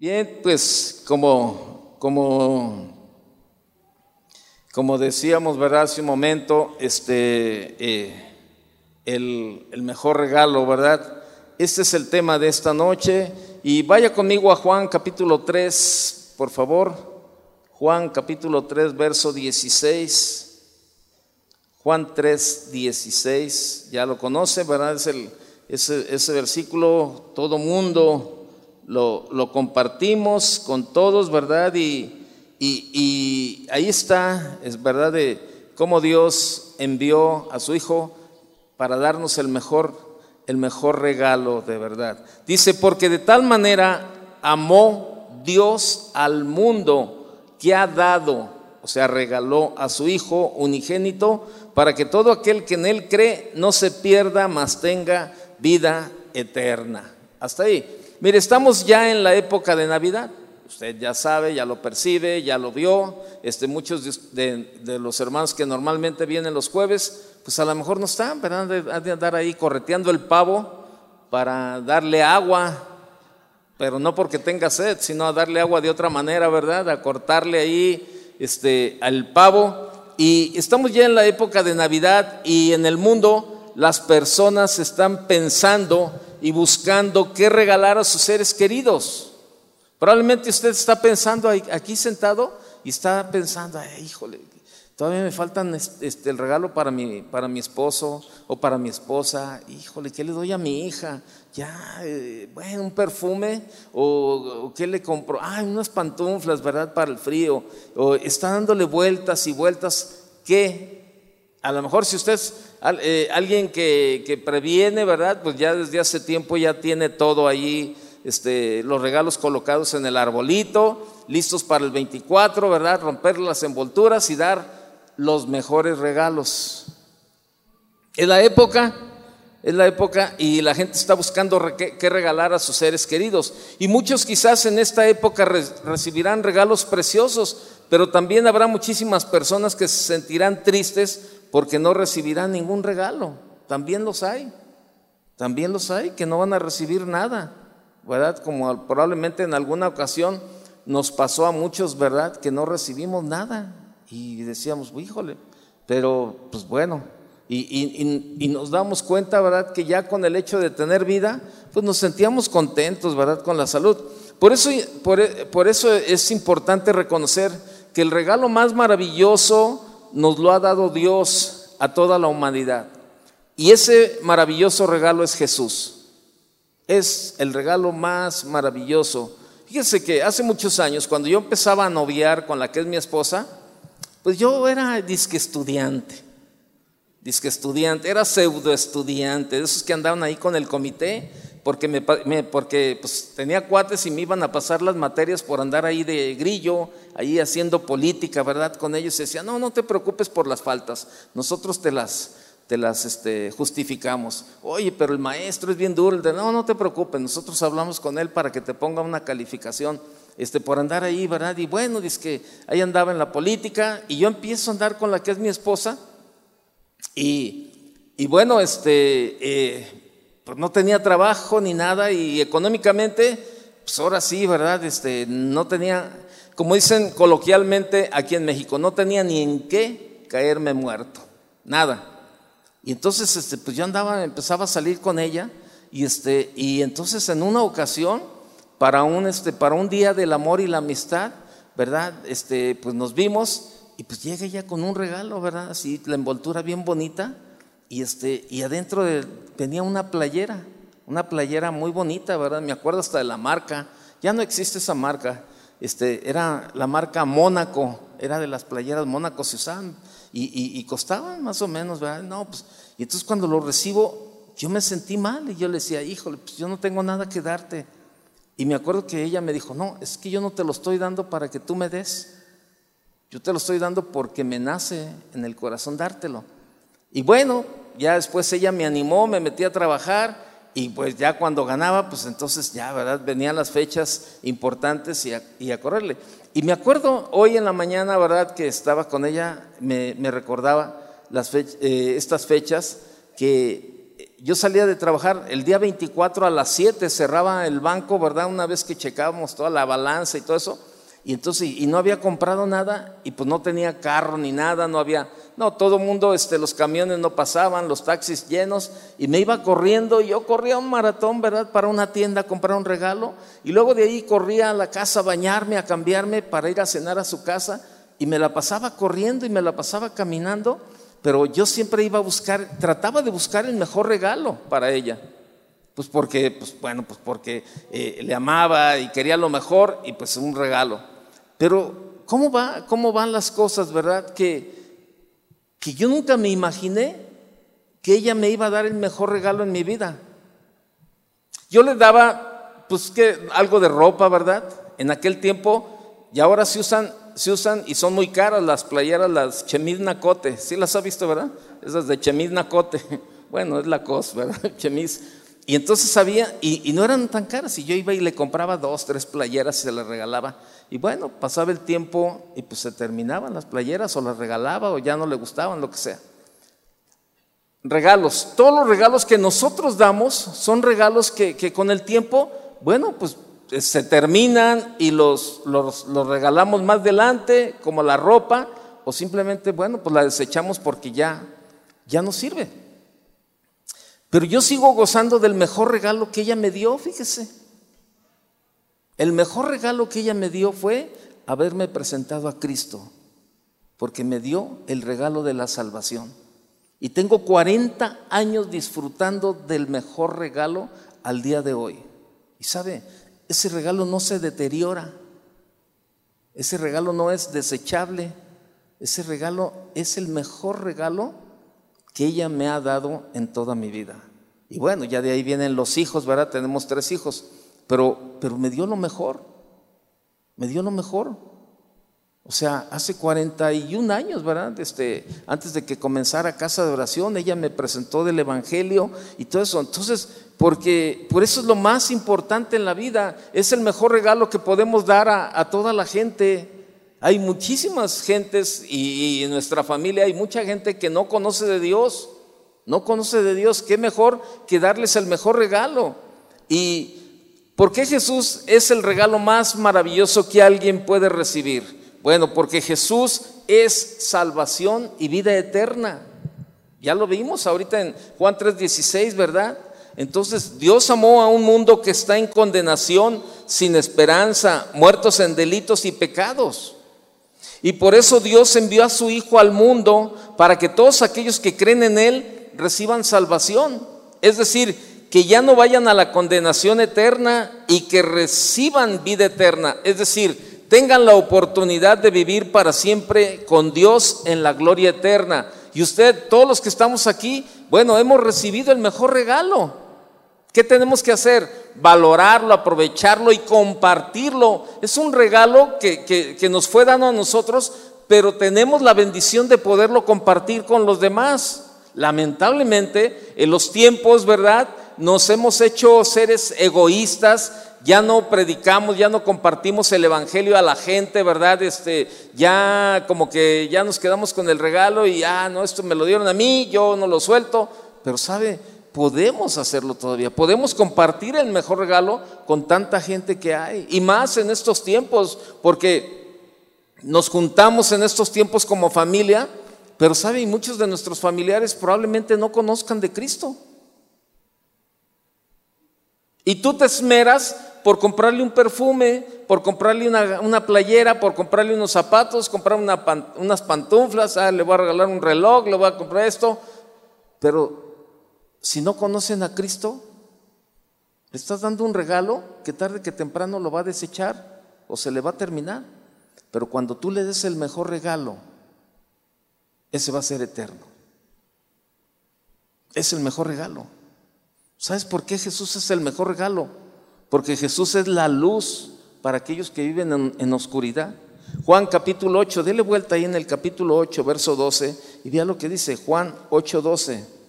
Bien, pues como, como, como decíamos, ¿verdad? Hace un momento, este, eh, el, el mejor regalo, ¿verdad? Este es el tema de esta noche. Y vaya conmigo a Juan capítulo 3, por favor. Juan capítulo 3, verso 16. Juan 3, 16, ya lo conoce, ¿verdad? Es el, ese, ese versículo, todo mundo lo, compartimos con todos, ¿verdad? Y, ahí está, es verdad, de cómo Dios envió a su Hijo para darnos el mejor, el mejor regalo de verdad. Dice, porque de tal manera amó Dios al mundo que ha dado, o sea, regaló a su Hijo unigénito, para que todo aquel que en Él cree no se pierda, mas tenga vida eterna. Hasta ahí. Mire, estamos ya en la época de Navidad. Usted ya sabe, ya lo percibe, ya lo vio. Este, muchos de, los hermanos que normalmente vienen los jueves, pues a lo mejor no están, pero han de, andar ahí correteando el pavo para darle agua, pero no porque tenga sed, sino a darle agua de otra manera, ¿verdad? A cortarle ahí este, al pavo. Y estamos ya en la época de Navidad y en el mundo las personas están pensando y buscando qué regalar a sus seres queridos. Probablemente usted está pensando aquí sentado y está pensando, híjole, todavía me faltan este, el regalo para mi, para mi esposo o para mi esposa. Híjole, ¿qué le doy a mi hija? Ya, eh, bueno, un perfume o, qué le compro. Ay, unas pantuflas, ¿verdad? Para el frío. O está dándole vueltas y vueltas. ¿Qué? A lo mejor si usted es eh, alguien que, previene, ¿verdad? Pues ya desde hace tiempo ya tiene todo ahí, este, los regalos colocados en el arbolito, listos para el 24, ¿verdad? Romper las envolturas y dar los mejores regalos. Es la época, es la época y la gente está buscando qué regalar a sus seres queridos. Y muchos quizás en esta época recibirán regalos preciosos, pero también habrá muchísimas personas que se sentirán tristes porque no recibirán ningún regalo. También los hay. También los hay que no van a recibir nada. ¿Verdad? Como probablemente en alguna ocasión nos pasó a muchos, ¿verdad? Que no recibimos nada. Y decíamos, híjole, pero pues bueno. Y, nos damos cuenta, ¿verdad? Que ya con el hecho de tener vida, pues nos sentíamos contentos, ¿verdad? Con la salud. Por eso, por, por eso es importante reconocer que el regalo más maravilloso nos lo ha dado Dios a toda la humanidad. Y ese maravilloso regalo es Jesús. Es el regalo más maravilloso. Fíjense que hace muchos años, cuando yo empezaba a noviar con la que es mi esposa, pues yo era disque estudiante. Disque estudiante, era pseudo estudiante, de esos que andaban ahí con el comité porque, me, porque pues, tenía cuates y me iban a pasar las materias por andar ahí de grillo, ahí haciendo política, ¿verdad? Con ellos y decía, no, no te preocupes por las faltas, nosotros te las, te las este, justificamos. Oye, pero el maestro es bien duro, no, no te preocupes, nosotros hablamos con él para que te ponga una calificación. Este, por andar ahí, ¿verdad? Y bueno, dice que ahí andaba en la política y yo empiezo a andar con la que es mi esposa y, y bueno, este, eh, pues no tenía trabajo ni nada y económicamente, pues ahora sí, ¿verdad? Este, no tenía, como dicen coloquialmente aquí en México, no tenía ni en qué caerme muerto, nada. Y entonces, este, pues yo andaba, empezaba a salir con ella y este, y entonces en una ocasión, para un, este, para un día del amor y la amistad, ¿verdad? Este, pues nos vimos y pues llega ella con un regalo, ¿verdad? Así, la envoltura bien bonita y, este, y adentro de, tenía una playera, una playera muy bonita, ¿verdad? Me acuerdo hasta de la marca, ya no existe esa marca, este, era la marca Mónaco, era de las playeras Mónaco, se usaban y, y, costaban más o menos, ¿verdad? No, pues, y entonces cuando lo recibo, yo me sentí mal y yo le decía, híjole, pues yo no tengo nada que darte. Y me acuerdo que ella me dijo, no, es que yo no te lo estoy dando para que tú me des, yo te lo estoy dando porque me nace en el corazón dártelo. Y bueno, ya después ella me animó, me metí a trabajar y pues ya cuando ganaba, pues entonces ya, ¿verdad? Venían las fechas importantes y a, correrle. Y me acuerdo hoy en la mañana, ¿verdad? Que estaba con ella, me, recordaba las eh, estas fechas que yo salía de trabajar el día 24 a las 7, cerraba el banco, ¿verdad? Una vez que checábamos toda la balanza y todo eso. Y entonces, y no había comprado nada, y pues no tenía carro ni nada, no había, no, todo el mundo, este, los camiones no pasaban, los taxis llenos, y me iba corriendo, y yo corría un maratón, ¿verdad? Para una tienda a comprar un regalo, y luego de ahí corría a la casa a bañarme, a cambiarme para ir a cenar a su casa, y me la pasaba corriendo y me la pasaba caminando, pero yo siempre iba a buscar, trataba de buscar el mejor regalo para ella. Pues porque, pues bueno, pues porque eh, le amaba y quería lo mejor y pues un regalo. Pero ¿cómo va, cómo van las cosas, verdad? Que, que yo nunca me imaginé que ella me iba a dar el mejor regalo en mi vida. Yo le daba, pues que algo de ropa, ¿verdad? En aquel tiempo y ahora se usan se usan y son muy caras las playeras, las chemis nacote. ¿Sí las ha visto, verdad? Esas de chemis nacote. Bueno, es la cos, ¿verdad? Chemis. Y entonces sabía, y, no eran tan caras, y yo iba y le compraba dos, tres playeras y se las regalaba. Y bueno, pasaba el tiempo y pues se terminaban las playeras o las regalaba o ya no le gustaban, lo que sea. Regalos, todos los regalos que nosotros damos son regalos que, con el tiempo, bueno, pues se terminan y los, los, regalamos más adelante, como la ropa, o simplemente, bueno, pues la desechamos porque ya, ya no sirve. Pero yo sigo gozando del mejor regalo que ella me dio, fíjese. El mejor regalo que ella me dio fue haberme presentado a Cristo, porque me dio el regalo de la salvación. Y tengo 40 años disfrutando del mejor regalo al día de hoy. Y sabe, ese regalo no se deteriora, ese regalo no es desechable, ese regalo es el mejor regalo que ella me ha dado en toda mi vida. Y bueno, ya de ahí vienen los hijos, ¿verdad? Tenemos tres hijos, pero, pero me dio lo mejor, me dio lo mejor. O sea, hace 41 años, ¿verdad? Este, antes de que comenzara Casa de Oración, ella me presentó del Evangelio y todo eso. Entonces, porque por eso es lo más importante en la vida, es el mejor regalo que podemos dar a, toda la gente. Hay muchísimas gentes y, en nuestra familia hay mucha gente que no conoce de Dios, no conoce de Dios. ¿Qué mejor que darles el mejor regalo? ¿Y por qué Jesús es el regalo más maravilloso que alguien puede recibir? Bueno, porque Jesús es salvación y vida eterna. Ya lo vimos ahorita en Juan 3:16, ¿verdad? Entonces Dios amó a un mundo que está en condenación, sin esperanza, muertos en delitos y pecados. Y por eso Dios envió a su Hijo al mundo para que todos aquellos que creen en Él reciban salvación. Es decir, que ya no vayan a la condenación eterna y que reciban vida eterna. Es decir, tengan la oportunidad de vivir para siempre con Dios en la gloria eterna. Y usted, todos los que estamos aquí, bueno, hemos recibido el mejor regalo. ¿Qué tenemos que hacer? Valorarlo, aprovecharlo y compartirlo. Es un regalo que, que, nos fue dado a nosotros, pero tenemos la bendición de poderlo compartir con los demás. Lamentablemente, en los tiempos, ¿verdad? Nos hemos hecho seres egoístas, ya no predicamos, ya no compartimos el evangelio a la gente, ¿verdad? Este, ya como que ya nos quedamos con el regalo y ah, no, esto me lo dieron a mí, yo no lo suelto, pero sabe, podemos hacerlo todavía, podemos compartir el mejor regalo con tanta gente que hay y más en estos tiempos, porque nos juntamos en estos tiempos como familia, pero sabe, y muchos de nuestros familiares probablemente no conozcan de Cristo. Y tú te esmeras por comprarle un perfume, por comprarle una, playera, por comprarle unos zapatos, comprar unas pantuflas, ah, le voy a regalar un reloj, le voy a comprar esto. Pero si no conocen a Cristo, le estás dando un regalo que tarde que temprano lo va a desechar o se le va a terminar. Pero cuando tú le des el mejor regalo, ese va a ser eterno. Es el mejor regalo. ¿Sabes por qué Jesús es el mejor regalo? porque Jesús es la luz para aquellos que viven en, oscuridad. Juan capítulo 8, dele vuelta ahí en el capítulo 8, verso 12, y vea lo que dice Juan 8, 12.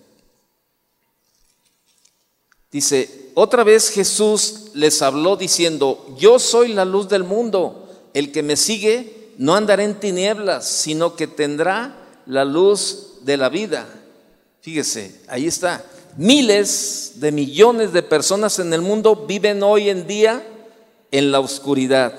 Dice, otra vez Jesús les habló diciendo, yo soy la luz del mundo, el que me sigue no andará en tinieblas, sino que tendrá la luz de la vida. Fíjese, ahí está. miles de millones de personas en el mundo viven hoy en día en la oscuridad.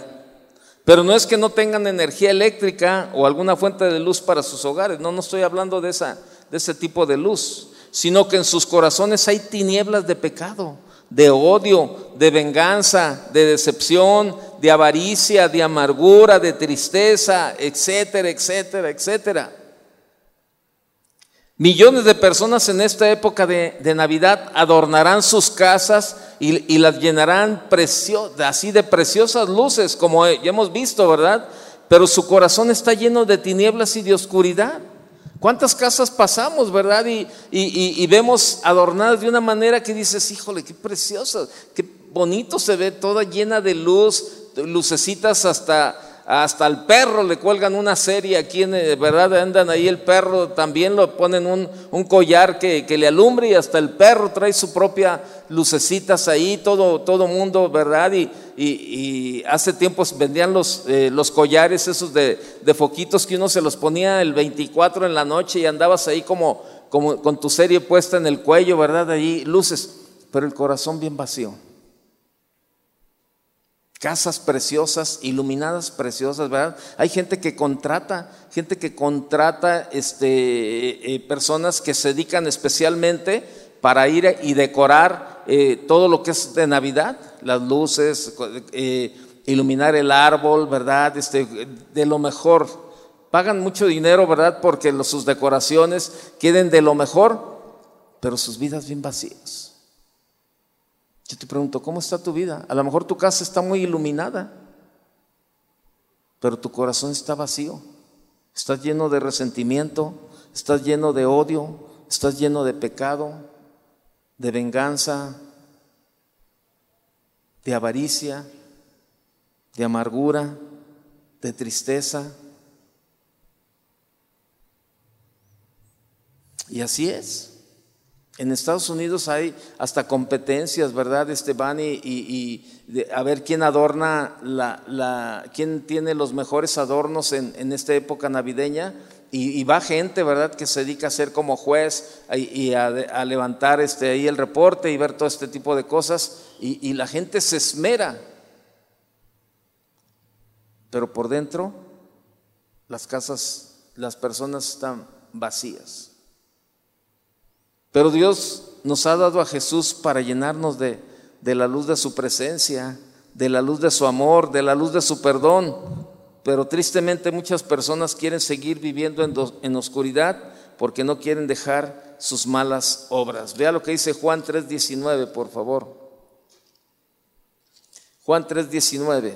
Pero no es que no tengan energía eléctrica o alguna fuente de luz para sus hogares, no, no estoy hablando de, esa, de ese tipo de luz, sino que en sus corazones hay tinieblas de pecado, de odio, de venganza, de decepción, de avaricia, de amargura, de tristeza, etcétera, etcétera, etcétera. Millones de personas en esta época de, Navidad adornarán sus casas y, las llenarán así de preciosas luces, como ya hemos visto, ¿verdad? Pero su corazón está lleno de tinieblas y de oscuridad. ¿Cuántas casas pasamos, verdad? Y, y, vemos adornadas de una manera que dices, híjole, qué preciosa, qué bonito se ve, toda llena de luz, lucecitas hasta hasta el perro le cuelgan una serie aquí, en, eh, ¿verdad? Andan ahí el perro, también lo ponen un, collar que, le alumbre y hasta el perro trae su propia lucecitas ahí, todo, todo mundo, ¿verdad? Y, hace tiempo vendían los, eh, los collares esos de, de, foquitos que uno se los ponía el 24 en la noche y andabas ahí como, como con tu serie puesta en el cuello, ¿verdad? Ahí luces, pero el corazón bien vacío casas preciosas, iluminadas preciosas, ¿verdad? Hay gente que contrata, gente que contrata este, eh, personas que se dedican especialmente para ir y decorar eh, todo lo que es de Navidad, las luces, eh, iluminar el árbol, ¿verdad? Este, de lo mejor. Pagan mucho dinero, ¿verdad? Porque sus decoraciones queden de lo mejor, pero sus vidas bien vacías. Yo te pregunto, ¿cómo está tu vida? A lo mejor tu casa está muy iluminada, pero tu corazón está vacío. Estás lleno de resentimiento, estás lleno de odio, estás lleno de pecado, de venganza, de avaricia, de amargura, de tristeza. Y así es. En Estados Unidos hay hasta competencias, ¿verdad? Este van y, a ver quién adorna, la, quién tiene los mejores adornos en, esta época navideña. Y, va gente, ¿verdad? Que se dedica a ser como juez y, a, levantar este, ahí el reporte y ver todo este tipo de cosas. y la gente se esmera. Pero por dentro, las casas, las personas están vacías. Pero Dios nos ha dado a Jesús para llenarnos de, la luz de su presencia, de la luz de su amor, de la luz de su perdón. Pero tristemente muchas personas quieren seguir viviendo en, en oscuridad porque no quieren dejar sus malas obras. Vea lo que dice Juan 3:19, por favor. Juan 3:19.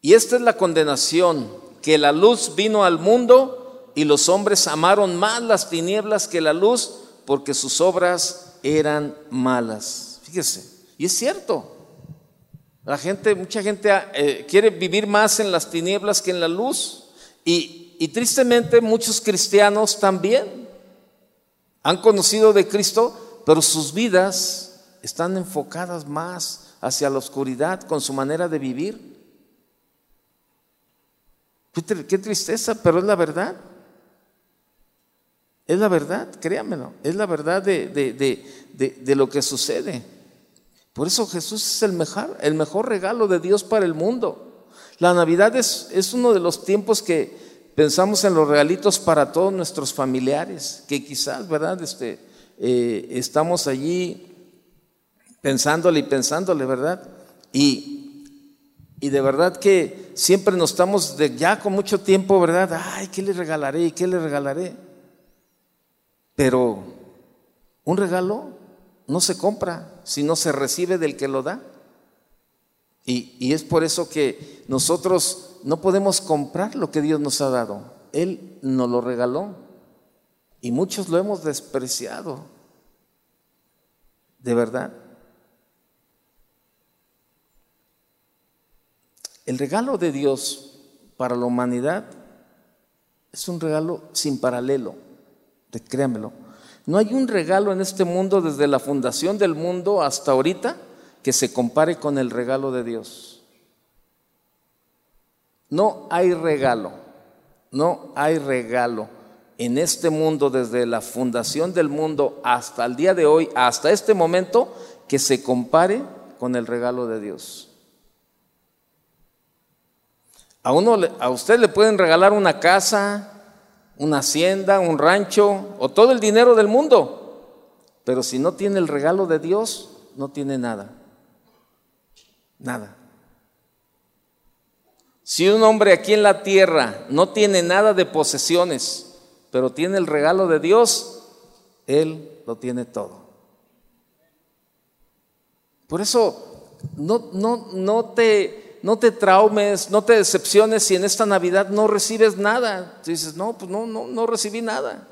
Y esta es la condenación, que la luz vino al mundo y los hombres amaron más las tinieblas que la luz porque sus obras eran malas. Fíjese, y es cierto. La gente, mucha gente eh, quiere vivir más en las tinieblas que en la luz. Y, y tristemente muchos cristianos también han conocido de Cristo, pero sus vidas están enfocadas más hacia la oscuridad con su manera de vivir. Qué tristeza, pero es la verdad. Es la verdad, créanmelo, es la verdad de, lo que sucede. Por eso Jesús es el mejor, el mejor regalo de Dios para el mundo. La Navidad es, es uno de los tiempos que pensamos en los regalitos para todos nuestros familiares, que quizás, ¿verdad? Este, eh, estamos allí pensándole y pensándole, ¿verdad? Y, y de verdad que siempre nos estamos de, ya con mucho tiempo, ¿verdad? Ay, ¿qué le regalaré? ¿Y qué le regalaré? Pero un regalo no se compra, sino se recibe del que lo da. Y, es por eso que nosotros no podemos comprar lo que Dios nos ha dado. Él nos lo regaló. Y muchos lo hemos despreciado. De verdad. El regalo de Dios para la humanidad es un regalo sin paralelo créanmelo. No hay un regalo en este mundo desde la fundación del mundo hasta ahorita que se compare con el regalo de Dios. No hay regalo, no hay regalo en este mundo, desde la fundación del mundo hasta el día de hoy, hasta este momento, que se compare con el regalo de Dios. A, uno, a usted le pueden regalar una casa, una hacienda, un rancho o todo el dinero del mundo, pero si no tiene el regalo de Dios, no tiene nada. Nada. Si un hombre aquí en la tierra no tiene nada de posesiones, pero tiene el regalo de Dios, él lo tiene todo. Por eso, no, no, no, te, no te traumes, no te decepciones si en esta Navidad no recibes nada. dices, no, pues no, no, no recibí nada.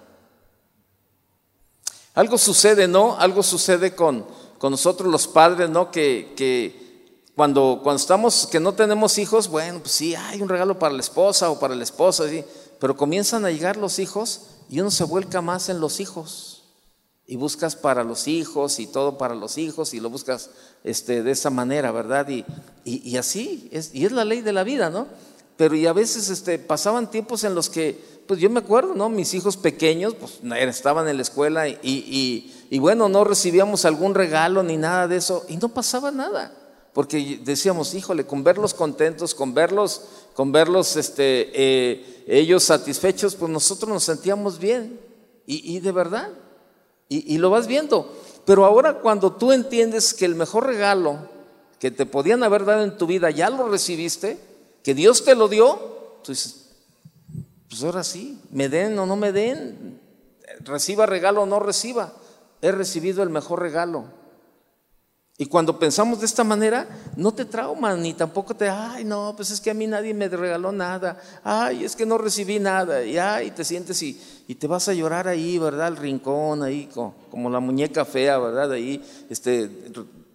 Algo sucede, ¿no? Algo sucede con, con nosotros los padres, ¿no? Que, que cuando, cuando estamos, que no tenemos hijos, bueno, pues sí, hay un regalo para la esposa o para el esposo, pero comienzan a llegar los hijos y uno se vuelca más en los hijos. Y buscas para los hijos y todo para los hijos y lo buscas este, de esa manera, ¿verdad? Y, y, así, es, y es la ley de la vida, ¿no? Pero y a veces este, pasaban tiempos en los que, pues yo me acuerdo, ¿no? Mis hijos pequeños, pues estaban en la escuela y, y, y bueno, no recibíamos algún regalo ni nada de eso y no pasaba nada porque decíamos, híjole, con verlos contentos, con verlos, con verlos este, eh, ellos satisfechos, pues nosotros nos sentíamos bien. Y, de verdad, y, lo vas viendo. Pero ahora cuando tú entiendes que el mejor regalo que te podían haber dado en tu vida ya lo recibiste, que Dios te lo dio, tú dices, pues ahora sí, me den o no me den, reciba regalo o no reciba, he recibido el mejor regalo. Y cuando pensamos de esta manera, no te trauman ni tampoco te, ay, no, pues es que a mí nadie me regaló nada, ay, es que no recibí nada, y ay, te sientes y, y te vas a llorar ahí, ¿verdad? Al rincón, ahí, como, la muñeca fea, ¿verdad? Ahí, este,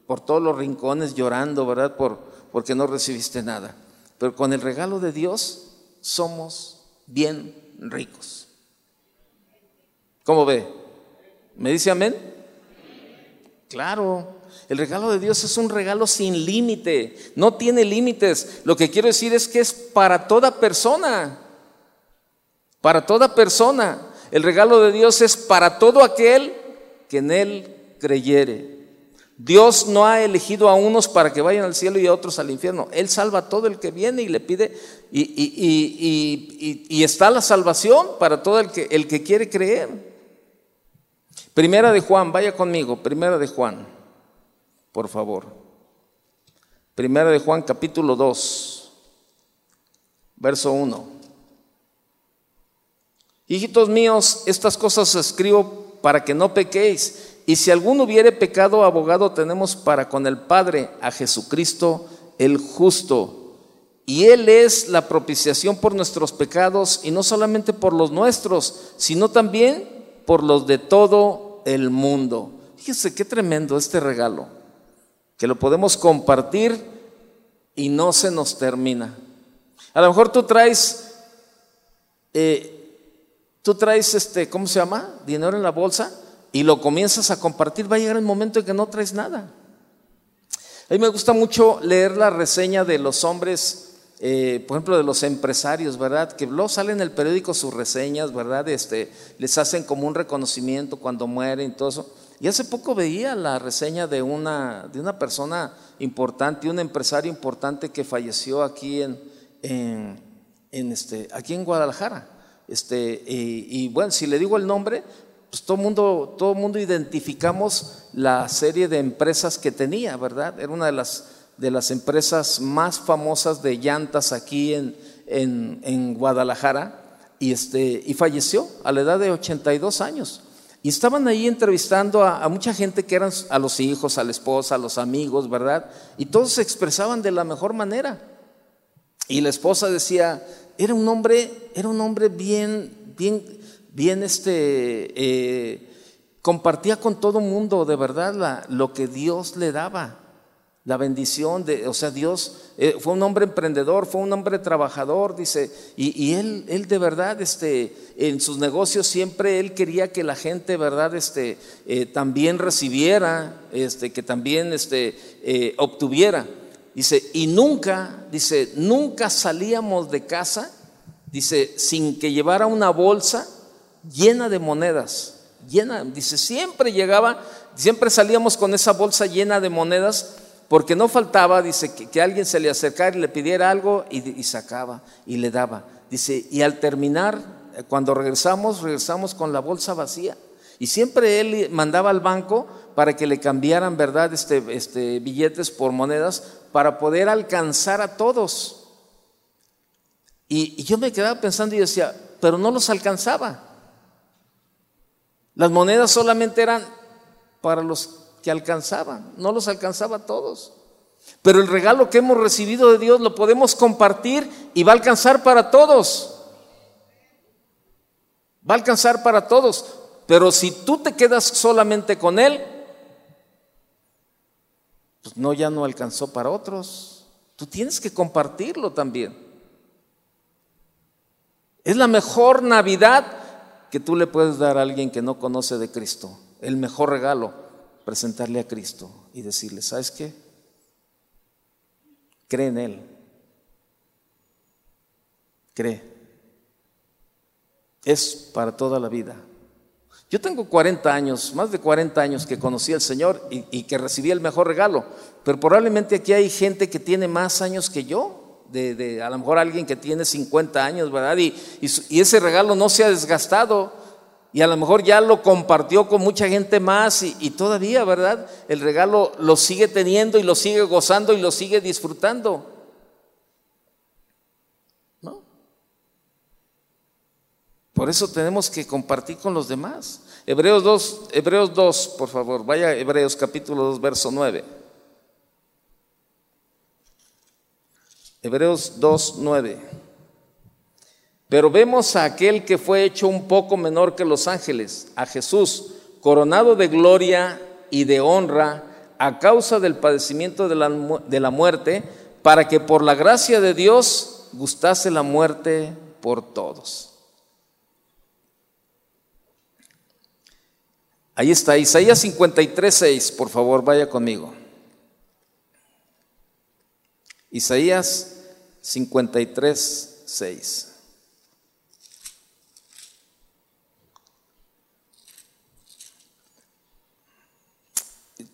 por todos los rincones llorando, ¿verdad? Por, porque no recibiste nada. Pero con el regalo de Dios somos bien ricos. ¿Cómo ve? ¿Me dice amén? Claro. El regalo de Dios es un regalo sin límite, no tiene límites. Lo que quiero decir es que es para toda persona, para toda persona. El regalo de Dios es para todo aquel que en Él creyere. Dios no ha elegido a unos para que vayan al cielo y a otros al infierno. Él salva a todo el que viene y le pide, y, está la salvación para todo el que, el que quiere creer. Primera de Juan, vaya conmigo, primera de Juan por favor. Primera de Juan capítulo 2, verso 1. Hijitos míos, estas cosas escribo para que no pequéis. Y si alguno hubiere pecado, abogado tenemos para con el Padre a Jesucristo el justo. Y Él es la propiciación por nuestros pecados, y no solamente por los nuestros, sino también por los de todo el mundo. Fíjese qué tremendo este regalo que lo podemos compartir y no se nos termina. A lo mejor tú traes, eh, tú traes este, ¿cómo se llama? Dinero en la bolsa y lo comienzas a compartir, va a llegar el momento en que no traes nada. A mí me gusta mucho leer la reseña de los hombres, eh, por ejemplo, de los empresarios, ¿verdad? Que luego salen en el periódico sus reseñas, ¿verdad? Este, les hacen como un reconocimiento cuando mueren y todo eso. Y hace poco veía la reseña de una, de una persona importante, un empresario importante que falleció aquí en, este, aquí en Guadalajara. Este, y, bueno, si le digo el nombre, pues todo mundo, todo mundo identificamos la serie de empresas que tenía, ¿verdad? Era una de las, de las empresas más famosas de llantas aquí en, en, Guadalajara y, este, y falleció a la edad de 82 años. Y estaban ahí entrevistando a, mucha gente que eran a los hijos, a la esposa, a los amigos, ¿verdad? Y todos se expresaban de la mejor manera. Y la esposa decía, era un hombre, era un hombre bien, bien, bien, este, eh, compartía con todo mundo de verdad lo que Dios le daba la bendición de, o sea, Dios eh, fue un hombre emprendedor, fue un hombre trabajador, dice, y, él, él de verdad, este, en sus negocios siempre él quería que la gente, verdad, este, eh, también recibiera, este, que también, este, eh, obtuviera. Dice, y nunca, dice, nunca salíamos de casa, dice, sin que llevara una bolsa llena de monedas, llena, dice, siempre llegaba, siempre salíamos con esa bolsa llena de monedas, porque no faltaba, dice, que, alguien se le acercara y le pidiera algo y, sacaba y le daba. Dice, y al terminar, eh, cuando regresamos, regresamos con la bolsa vacía. Y siempre él mandaba al banco para que le cambiaran, ¿verdad?, este, este, billetes por monedas para poder alcanzar a todos. Y, yo me quedaba pensando y decía, pero no los alcanzaba. Las monedas solamente eran para los que alcanzaban, no los alcanzaba a todos. Pero el regalo que hemos recibido de Dios lo podemos compartir y va a alcanzar para todos. Va a alcanzar para todos. Pero si tú te quedas solamente con Él, pues no, ya no alcanzó para otros. Tú tienes que compartirlo también. Es la mejor Navidad que tú le puedes dar a alguien que no conoce de Cristo. El mejor regalo, presentarle a Cristo y decirle, ¿sabes qué? Cree en Él. Cree. Es para toda la vida. Yo tengo 40 años, más de 40 años que conocí al Señor y, que recibí el mejor regalo, pero probablemente aquí hay gente que tiene más años que yo, de, a lo mejor alguien que tiene 50 años, ¿verdad? Y, y, ese regalo no se ha desgastado y a lo mejor ya lo compartió con mucha gente más y, todavía, ¿verdad? El regalo lo sigue teniendo y lo sigue gozando y lo sigue disfrutando. Por eso tenemos que compartir con los demás. Hebreos 2, Hebreos 2, por favor, vaya a Hebreos capítulo 2, verso 9. Hebreos 2, 9. Pero vemos a aquel que fue hecho un poco menor que los ángeles, a Jesús, coronado de gloria y de honra a causa del padecimiento de la, muerte, para que por la gracia de Dios gustase la muerte por todos. Ahí está, Isaías 53, 6, por favor, vaya conmigo. Isaías 53, 6.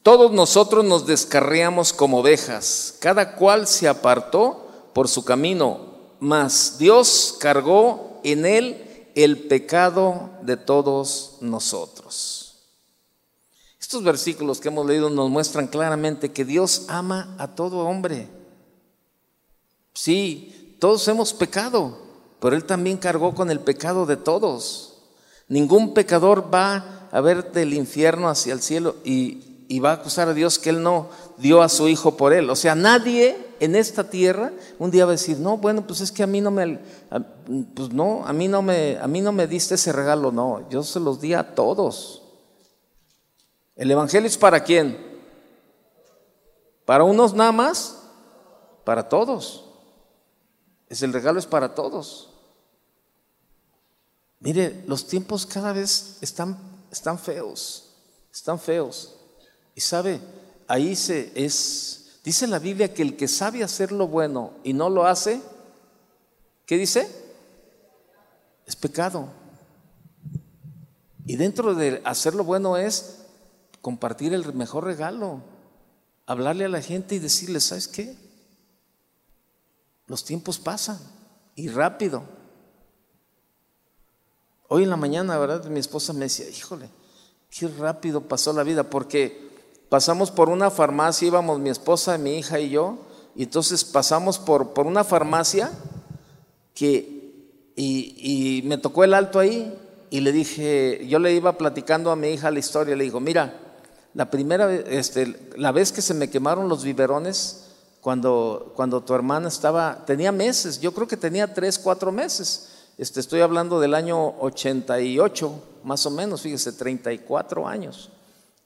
Todos nosotros nos descarriamos como ovejas, cada cual se apartó por su camino, mas Dios cargó en él el pecado de todos nosotros. Estos versículos que hemos leído nos muestran claramente que Dios ama a todo hombre. Sí, todos hemos pecado, pero Él también cargó con el pecado de todos. Ningún pecador va a ver del infierno hacia el cielo y, y va a acusar a Dios que Él no dio a su Hijo por Él. O sea, nadie en esta tierra un día va a decir, no, bueno, pues es que a mí no me, pues no, a mí no me, a mí no me diste ese regalo, no, yo se los di a todos. ¿El Evangelio es para quién? ¿Para unos nada más? Para todos. Es el regalo es para todos. Mire, los tiempos cada vez están, están feos, están feos. Y sabe, ahí se es, dice la Biblia que el que sabe hacer lo bueno y no lo hace, ¿qué dice? Es pecado. Y dentro de hacer lo bueno es compartir el mejor regalo, hablarle a la gente y decirle, ¿sabes qué? Los tiempos pasan y rápido. Hoy en la mañana, ¿verdad? Mi esposa me decía, híjole, qué rápido pasó la vida, porque pasamos por una farmacia, íbamos mi esposa, mi hija y yo, y entonces pasamos por, por una farmacia que, y, y me tocó el alto ahí, y le dije, yo le iba platicando a mi hija la historia, le digo, mira, la primera este, la vez que se me quemaron los biberones, cuando, cuando tu hermana estaba, tenía meses, yo creo que tenía tres, cuatro meses. Este, estoy hablando del año 88, más o menos, fíjese, 34 años.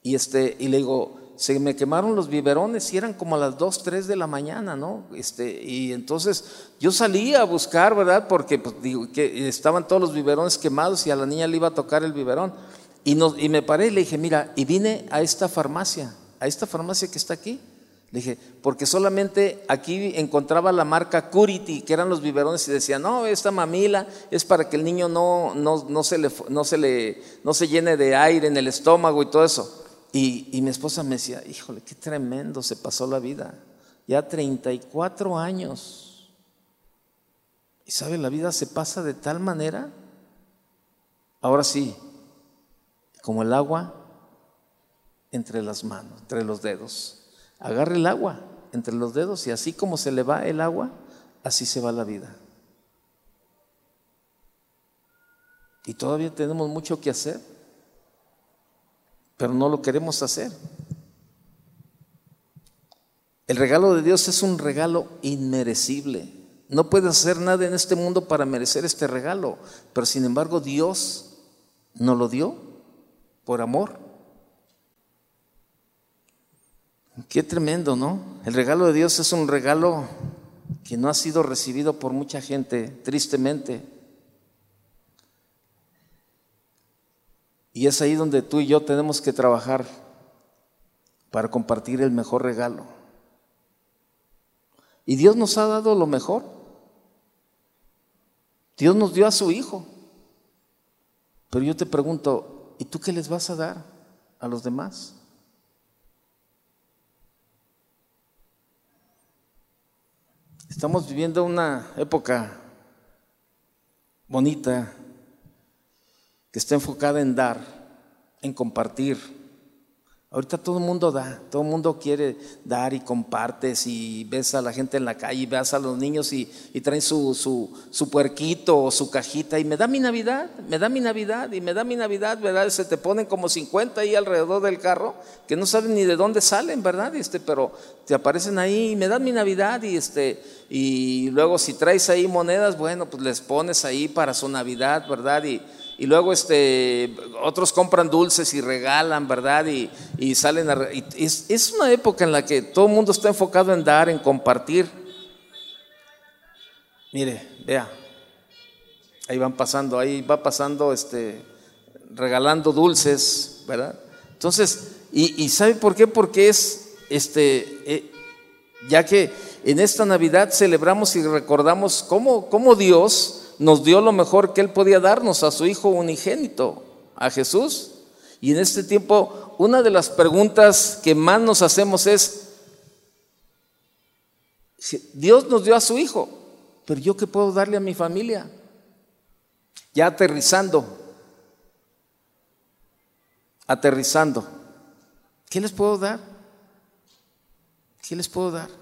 Y, este, y le digo, se me quemaron los biberones y eran como a las 2, 3 de la mañana, ¿no? Este, y entonces yo salí a buscar, ¿verdad? Porque pues, digo, que estaban todos los biberones quemados y a la niña le iba a tocar el biberón. Y, me paré y le dije, mira, y vine a esta farmacia, a esta farmacia que está aquí. Le dije, porque solamente aquí encontraba la marca Curity, que eran los biberones, y decía, no, esta mamila es para que el niño no, no, se, le, no, se, le, no se llene de aire en el estómago y todo eso. Y, mi esposa me decía, híjole, qué tremendo se pasó la vida. Ya 34 años. Y sabe, la vida se pasa de tal manera. Ahora sí, como el agua entre las manos, entre los dedos. Agarre el agua entre los dedos y así como se le va el agua, así se va la vida. Y todavía tenemos mucho que hacer, pero no lo queremos hacer. El regalo de Dios es un regalo inmerecible. No puedes hacer nada en este mundo para merecer este regalo, pero sin embargo Dios nos lo dio por amor. Qué tremendo, ¿no? El regalo de Dios es un regalo que no ha sido recibido por mucha gente, tristemente. Y es ahí donde tú y yo tenemos que trabajar para compartir el mejor regalo. Y Dios nos ha dado lo mejor. Dios nos dio a su Hijo. Pero yo te pregunto, ¿y tú qué les vas a dar a los demás? Estamos viviendo una época bonita que está enfocada en dar, en compartir, Ahorita todo el mundo da, todo el mundo quiere dar y compartes y ves a la gente en la calle y ves a los niños y, traen su, su, puerquito o su cajita y me da mi Navidad, me da mi Navidad y me da mi Navidad, ¿verdad? Se te ponen como 50 ahí alrededor del carro que no saben ni de dónde salen, ¿verdad? Este, pero te aparecen ahí y me dan mi Navidad y, este, y luego si traes ahí monedas, bueno, pues les pones ahí para su Navidad, ¿verdad? Y, y luego este, otros compran dulces y regalan, ¿verdad? Y, salen a... es, una época en la que todo el mundo está enfocado en dar, en compartir. Mire, vea, ahí van pasando, ahí va pasando, este, regalando dulces, ¿verdad? Entonces, y, ¿sabe por qué? Porque es, este, eh, ya que en esta Navidad celebramos y recordamos cómo, cómo Dios nos dio lo mejor que Él podía darnos a su Hijo unigénito, a Jesús. Y en este tiempo, una de las preguntas que más nos hacemos es, Dios nos dio a su Hijo, pero yo qué puedo darle a mi familia? Ya aterrizando, aterrizando, ¿qué les puedo dar? ¿Qué les puedo dar?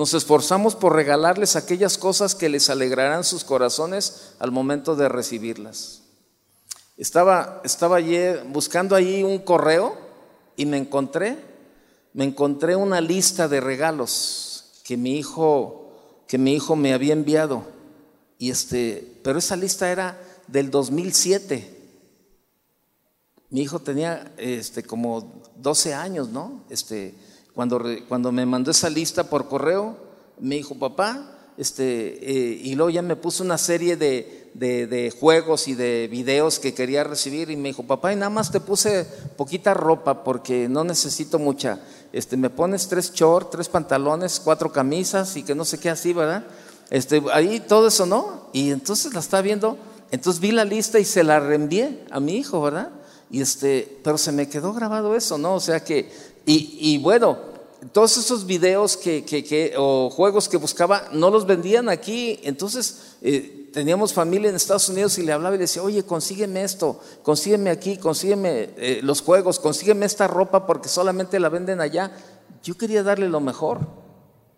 Nos esforzamos por regalarles aquellas cosas que les alegrarán sus corazones al momento de recibirlas. Estaba, estaba ayer buscando ahí un correo y me encontré, me encontré una lista de regalos que mi hijo, que mi hijo me había enviado. Y este, pero esa lista era del 2007. Mi hijo tenía este, como 12 años, ¿no? Este, cuando, cuando me mandó esa lista por correo, me dijo, papá, este, eh, y luego ya me puso una serie de, de, juegos y de videos que quería recibir y me dijo, papá, y nada más te puse poquita ropa porque no necesito mucha. Este, me pones tres shorts, tres pantalones, cuatro camisas y que no sé qué así, ¿verdad? Este, ahí todo eso, ¿no? Y entonces la estaba viendo, entonces vi la lista y se la reenvié a mi hijo, ¿verdad? Y este, pero se me quedó grabado eso, ¿no? O sea que, y, bueno, todos esos videos que, o juegos que buscaba no los vendían aquí. Entonces eh, teníamos familia en Estados Unidos y le hablaba y le decía, oye, consígueme esto, consígueme aquí, consígueme eh, los juegos, consígueme esta ropa porque solamente la venden allá. Yo quería darle lo mejor,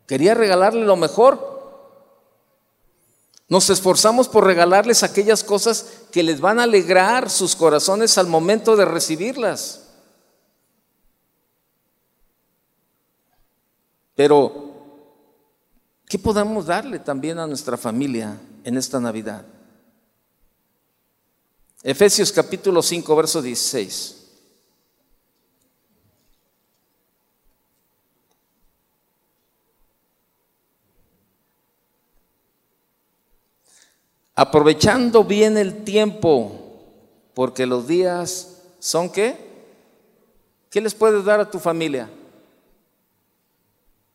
quería regalarle lo mejor. Nos esforzamos por regalarles aquellas cosas que les van a alegrar sus corazones al momento de recibirlas. Pero, ¿qué podamos darle también a nuestra familia en esta Navidad? Efesios capítulo 5, verso 16. Aprovechando bien el tiempo, porque los días son qué? ¿Qué les puedes dar a tu familia?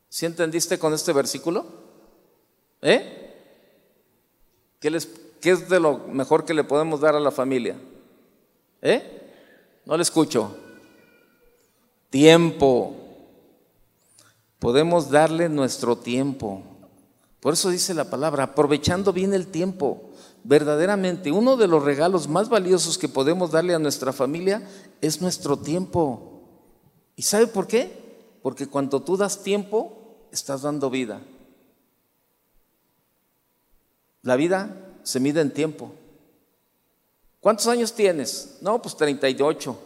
¿Sí entendiste con este versículo? ¿Eh? ¿Qué, les, ¿Qué es de lo mejor que le podemos dar a la familia? ¿Eh? No le escucho. Tiempo. Podemos darle nuestro tiempo. Por eso dice la palabra, aprovechando bien el tiempo. Verdaderamente, uno de los regalos más valiosos que podemos darle a nuestra familia es nuestro tiempo. ¿Y sabe por qué? Porque cuando tú das tiempo, estás dando vida. La vida se mide en tiempo. ¿Cuántos años tienes? No, pues 38.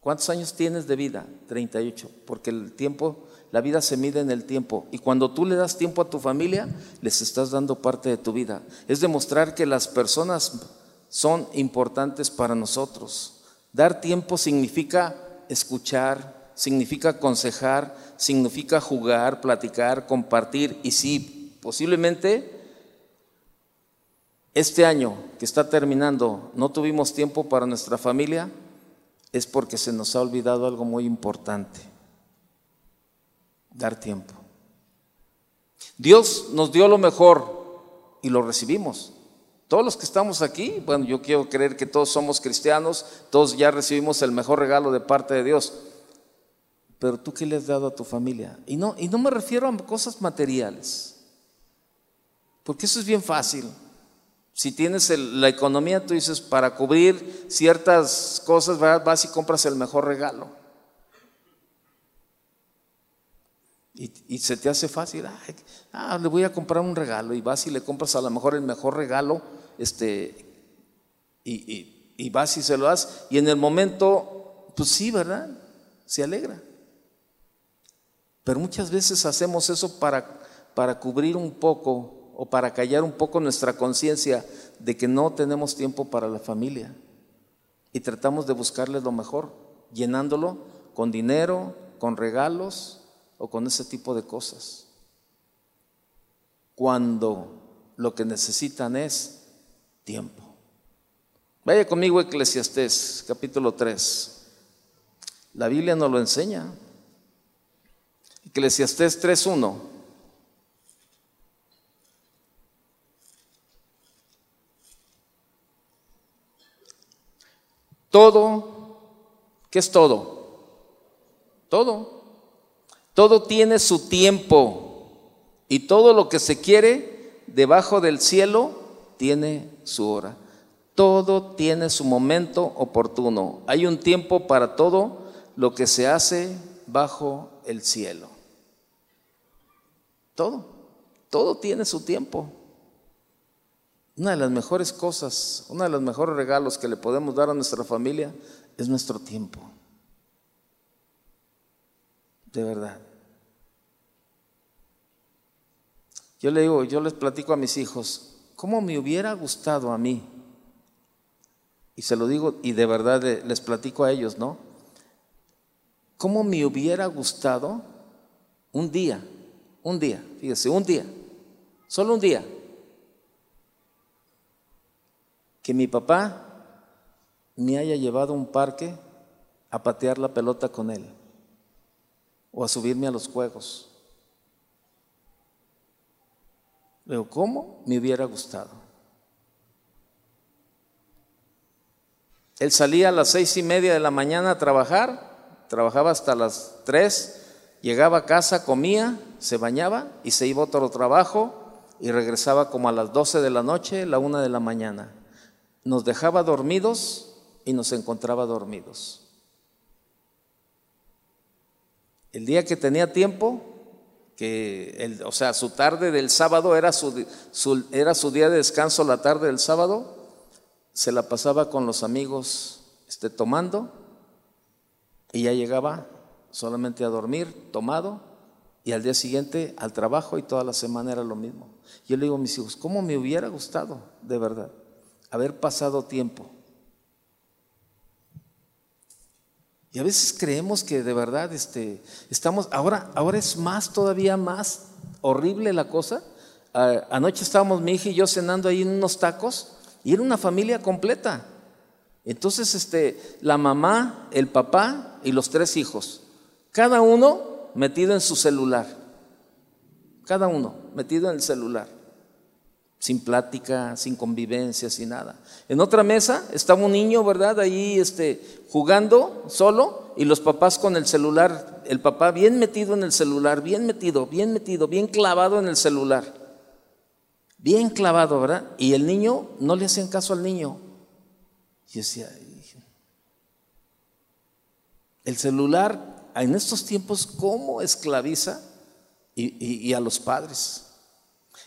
¿Cuántos años tienes de vida? 38. Porque el tiempo, la vida se mide en el tiempo. Y cuando tú le das tiempo a tu familia, les estás dando parte de tu vida. Es demostrar que las personas son importantes para nosotros. Dar tiempo significa escuchar, significa aconsejar, significa jugar, platicar, compartir. Y sí, posiblemente este año que está terminando no tuvimos tiempo para nuestra familia, es porque se nos ha olvidado algo muy importante, dar tiempo. Dios nos dio lo mejor y lo recibimos. Todos los que estamos aquí, bueno, yo quiero creer que todos somos cristianos, todos ya recibimos el mejor regalo de parte de Dios. Pero tú qué le has dado a tu familia? Y no, y no me refiero a cosas materiales, porque eso es bien fácil. Si tienes la economía, tú dices, para cubrir ciertas cosas, vas y compras el mejor regalo. Y, se te hace fácil, ah, le voy a comprar un regalo y vas y le compras a lo mejor el mejor regalo, este, y, y vas y se lo das, y en el momento, pues sí, ¿verdad? Se alegra. Pero muchas veces hacemos eso para, para cubrir un poco o para callar un poco nuestra conciencia de que no tenemos tiempo para la familia y tratamos de buscarles lo mejor, llenándolo con dinero, con regalos o con ese tipo de cosas. Cuando lo que necesitan es tiempo. Vaya conmigo Eclesiastés, capítulo 3. La Biblia nos lo enseña. Eclesiastés 3.1. Todo, ¿qué es todo? Todo. Todo tiene su tiempo y todo lo que se quiere debajo del cielo tiene su hora. Todo tiene su momento oportuno. Hay un tiempo para todo lo que se hace bajo el cielo. Todo, todo tiene su tiempo. Una de las mejores cosas, uno de los mejores regalos que le podemos dar a nuestra familia es nuestro tiempo. De verdad. Yo le digo, yo les platico a mis hijos, ¿cómo me hubiera gustado a mí? Y se lo digo y de verdad les platico a ellos, ¿no? ¿Cómo me hubiera gustado un día, un día, fíjese, un día, solo un día, que mi papá me haya llevado a un parque a patear la pelota con él o a subirme a los juegos. Pero ¿cómo me hubiera gustado? Él salía a las seis y media de la mañana a trabajar, trabajaba hasta las tres, llegaba a casa, comía, se bañaba y se iba a otro trabajo y regresaba como a las doce de la noche, la una de la mañana nos dejaba dormidos y nos encontraba dormidos. El día que tenía tiempo, que el, o sea, su tarde del sábado era su, era su día de descanso, la tarde del sábado, se la pasaba con los amigos este, tomando y ya llegaba solamente a dormir, tomado, y al día siguiente al trabajo y toda la semana era lo mismo. Yo le digo a mis hijos, ¿cómo me hubiera gustado, de verdad? haber pasado tiempo. Y a veces creemos que de verdad este, estamos, ahora, ahora es más, todavía más horrible la cosa. anoche estábamos mi hija y yo cenando ahí en unos tacos y era una familia completa. Entonces, este, la mamá, el papá y los tres hijos. Cada uno metido en su celular. Cada uno metido en el celular. Sin plática, sin convivencia, sin nada. En otra mesa estaba un niño, ¿verdad? Ahí este, jugando solo y los papás con el celular. El papá bien metido en el celular, bien metido, bien metido, bien clavado en el celular. Bien clavado, ¿verdad? Y el niño, no le hacían caso al niño. Y decía, el celular en estos tiempos, ¿cómo esclaviza? Y, a los padres.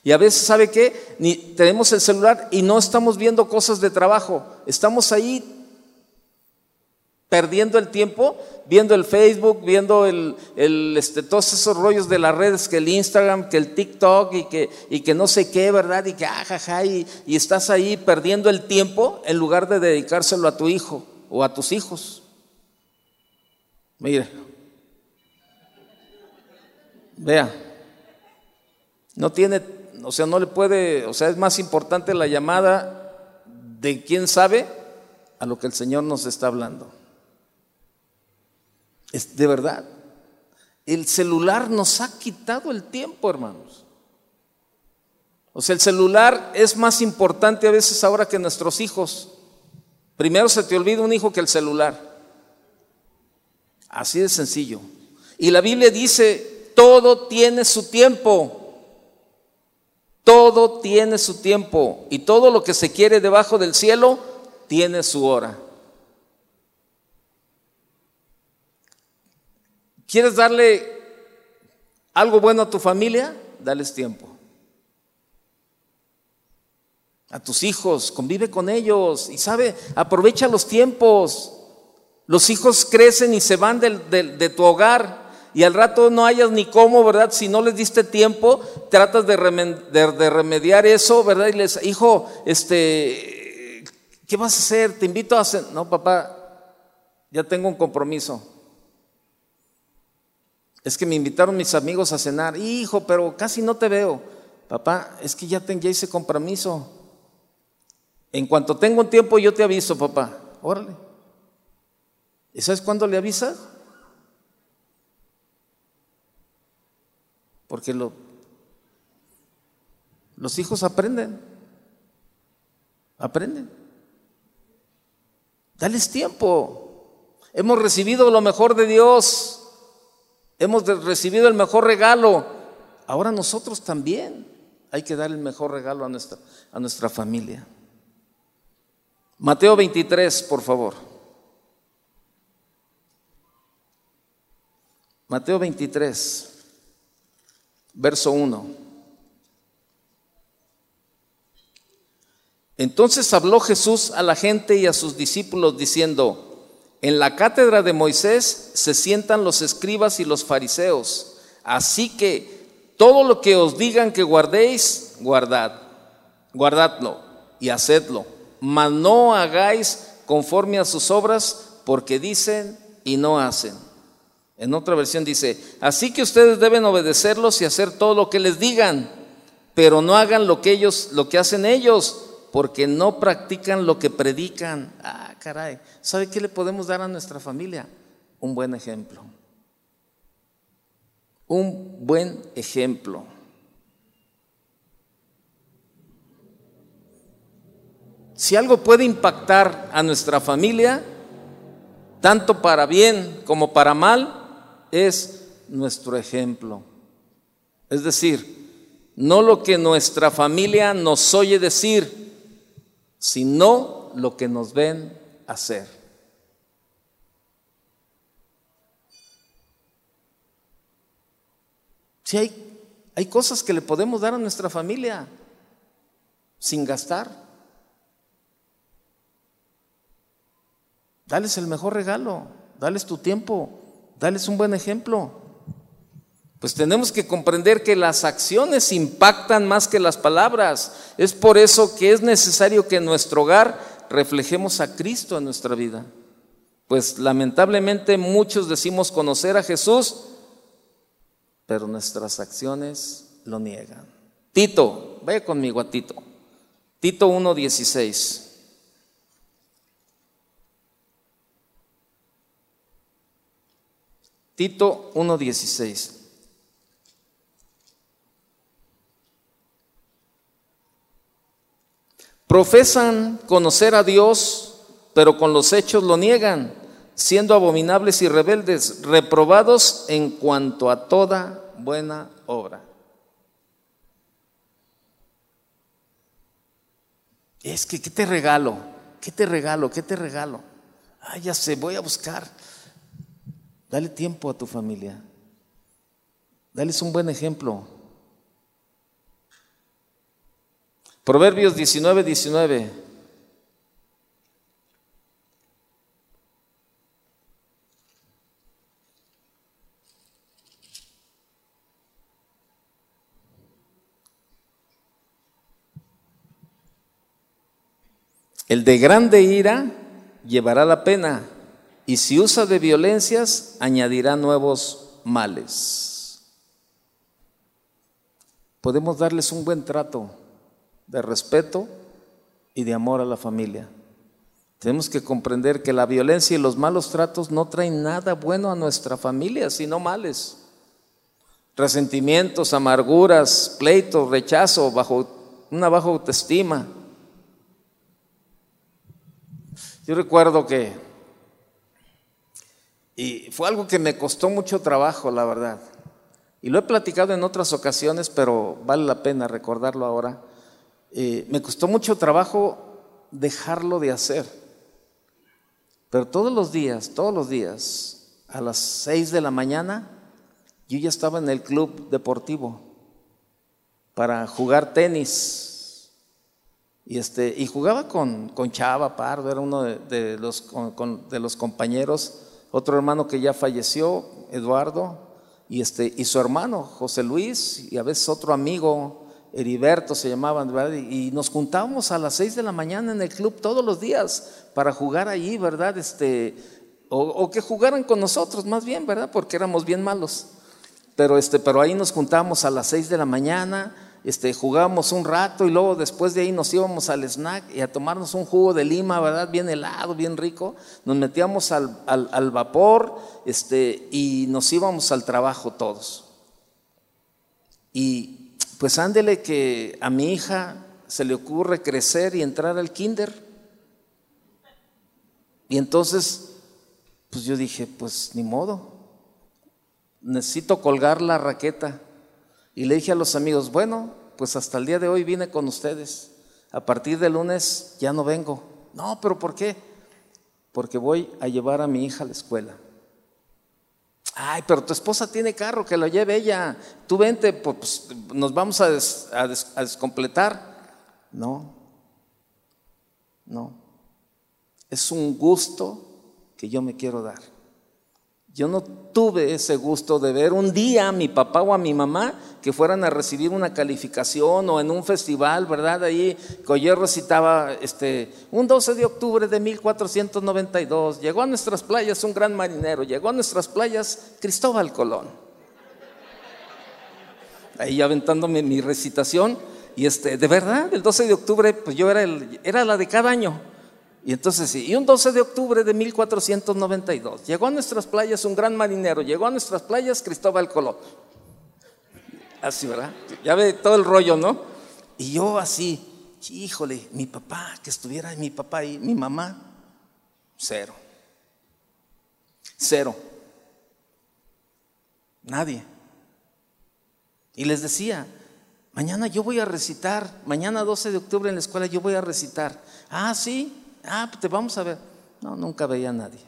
Y a veces, ¿sabe qué? Ni, tenemos el celular y no estamos viendo cosas de trabajo. Estamos ahí perdiendo el tiempo, viendo el Facebook, viendo el, este, todos esos rollos de las redes, que el Instagram, que el TikTok y que, y que no sé qué, ¿verdad? Y que ajaja, ah, y, y estás ahí perdiendo el tiempo en lugar de dedicárselo a tu hijo o a tus hijos. Mire, vea, no tiene, o sea, no le puede, o sea, es más importante la llamada de quién sabe a lo que el Señor nos está hablando. Es de verdad. El celular nos ha quitado el tiempo, hermanos. O sea, el celular es más importante a veces ahora que nuestros hijos. Primero se te olvida un hijo que el celular. Así de sencillo. Y la Biblia dice, todo tiene su tiempo. Todo tiene su tiempo. Y todo lo que se quiere debajo del cielo tiene su hora. ¿Quieres darle algo bueno a tu familia? Dales tiempo. A tus hijos, convive con ellos y sabe, aprovecha los tiempos. Los hijos crecen y se van de, tu hogar y al rato no hayas ni cómo, ¿verdad? Si no les diste tiempo, tratas de, remediar eso, ¿verdad? Y les, hijo, este, ¿qué vas a hacer? Te invito a hacer. No, papá, ya tengo un compromiso. Es que me invitaron mis amigos a cenar. Hijo, pero casi no te veo. Papá, es que ya, ya hice compromiso. En cuanto tengo un tiempo, yo te aviso, papá. Órale. ¿Y sabes cuándo le avisas? Porque lo, los hijos aprenden. Aprenden. Dales tiempo. Hemos recibido lo mejor de Dios. Hemos recibido el mejor regalo. Ahora nosotros también hay que dar el mejor regalo a nuestra, a nuestra familia. Mateo 23, por favor. Mateo 23, verso 1. Entonces habló Jesús a la gente y a sus discípulos diciendo, en la cátedra de Moisés se sientan los escribas y los fariseos, así que todo lo que os digan que guardéis, guardad, guardadlo y hacedlo, mas no hagáis conforme a sus obras, porque dicen y no hacen. En otra versión dice, así que ustedes deben obedecerlos y hacer todo lo que les digan, pero no hagan lo que ellos, lo que hacen ellos, porque no practican lo que predican. Ah, caray. ¿Sabe qué le podemos dar a nuestra familia? Un buen ejemplo. Un buen ejemplo. Si algo puede impactar a nuestra familia, tanto para bien como para mal, es nuestro ejemplo. Es decir, no lo que nuestra familia nos oye decir, sino lo que nos ven hacer. Si hay, hay cosas que le podemos dar a nuestra familia sin gastar. Dales el mejor regalo, dales tu tiempo, Dales un buen ejemplo. Pues tenemos que comprender que las acciones impactan más que las palabras. Es por eso que es necesario que en nuestro hogar reflejemos a Cristo en nuestra vida. Pues lamentablemente muchos decimos conocer a Jesús, pero nuestras acciones lo niegan. Tito, vaya conmigo a Tito. Tito 1.16. Tito 1.16. Profesan conocer a Dios, pero con los hechos lo niegan, siendo abominables y rebeldes, reprobados en cuanto a toda buena obra. Es que, ¿qué te regalo? ¿Qué te regalo? ¿Qué te regalo? Ah, ya sé, voy a buscar. Dale tiempo a tu familia. Dales un buen ejemplo. Proverbios 19, 19. El de grande ira llevará la pena, y si usa de violencias, añadirá nuevos males. Podemos darles un buen trato de respeto y de amor a la familia. Tenemos que comprender que la violencia y los malos tratos no traen nada bueno a nuestra familia, sino males. Resentimientos, amarguras, pleitos, rechazo, bajo, una baja autoestima Yo recuerdo que, y fue algo que me costó mucho trabajo, la verdad. Y lo he platicado en otras ocasiones, pero vale la pena recordarlo ahora. Eh, me costó mucho trabajo dejarlo de hacer. Pero todos los días, todos los días, a las seis de la mañana, yo ya estaba en el club deportivo para jugar tenis y, este, y jugaba con, con Chava Pardo, era uno de, los, de los compañeros, otro hermano que ya falleció, Eduardo, y, este, y su hermano, José Luis, y a veces otro amigo, Heriberto se llamaban, ¿verdad? Y, nos juntábamos a las seis de la mañana en el club todos los días para jugar allí, ¿verdad? Este, o, o, que jugaran con nosotros, más bien, ¿verdad? Porque éramos bien malos. Pero, este, pero ahí nos juntábamos a las seis de la mañana este, jugábamos un rato y luego después de ahí nos íbamos al snack y a tomarnos un jugo de lima, ¿verdad? Bien helado, bien rico. Nos metíamos al, vapor este, y nos íbamos al trabajo todos. Y pues ándele que a mi hija se le ocurre crecer y entrar al kinder. Y entonces, pues yo dije, pues ni modo, necesito colgar la raqueta. Y le dije a los amigos, bueno, pues hasta el día de hoy vine con ustedes. A partir del lunes ya no vengo. No, pero ¿por qué? Porque voy a llevar a mi hija a la escuela. Ay, pero tu esposa tiene carro, que lo lleve ella. Tú vente, pues nos vamos a, a descompletar. No, no. Es un gusto que yo me quiero dar. Yo no tuve ese gusto de ver un día a mi papá o a mi mamá que fueran a recibir una calificación o en un festival, ¿verdad? Ahí yo recitaba este, un 12 de octubre de 1492, llegó a nuestras playas un gran marinero, llegó a nuestras playas Cristóbal Colón. Ahí aventándome mi recitación y este, de verdad, el 12 de octubre, pues yo era, el, era la de cada año. Y entonces y un 12 de octubre de 1492, llegó a nuestras playas un gran marinero, llegó a nuestras playas Cristóbal Colón. Así, ¿verdad? Ya ve todo el rollo, ¿no? Y yo así, híjole, mi papá, que estuviera mi papá y mi mamá, cero. Cero. Nadie. Y les decía, mañana yo voy a recitar, mañana 12 de octubre en la escuela yo voy a recitar. Ah, sí, ah, pues te vamos a ver. No, nunca veía a nadie.